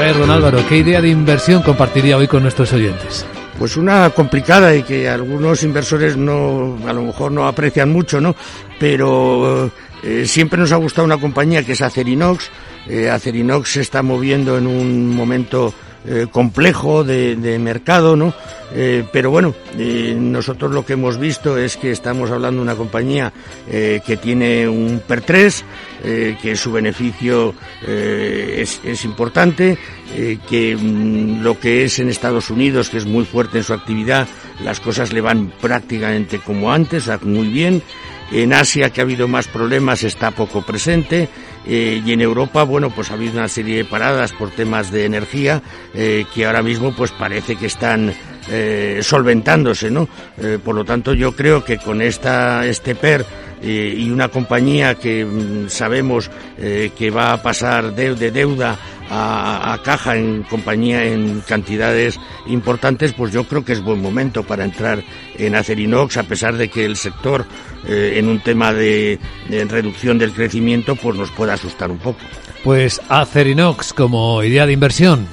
ver, don Álvaro, ¿qué idea de inversión compartiría hoy con nuestros oyentes? Pues una complicada y que algunos inversores no, a lo mejor no aprecian mucho, ¿no? Pero eh, siempre nos ha gustado una compañía que es Acerinox. Eh, Acerinox se está moviendo en un momento eh, complejo de, mercado, ¿no? Eh, pero bueno, eh, nosotros lo que hemos visto es que estamos hablando de una compañía que tiene un PER 3, que su beneficio es, importante, que mm, lo que es en Estados Unidos, que es muy fuerte en su actividad, las cosas le van prácticamente como antes, muy bien. En Asia, que ha habido más problemas, está poco presente. Eh, y en Europa, bueno, pues ha habido una serie de paradas por temas de energía eh, que ahora mismo pues parece que están eh, solventándose, ¿no? por lo tanto, yo creo que con esta, este PER y una compañía que mm, sabemos que va a pasar de, de deuda a, caja en compañía en cantidades importantes, pues yo creo que es buen momento para entrar en Acerinox, a pesar de que el sector eh, en un tema de, reducción del crecimiento pues nos puede asustar un poco. Pues Acerinox como idea de inversión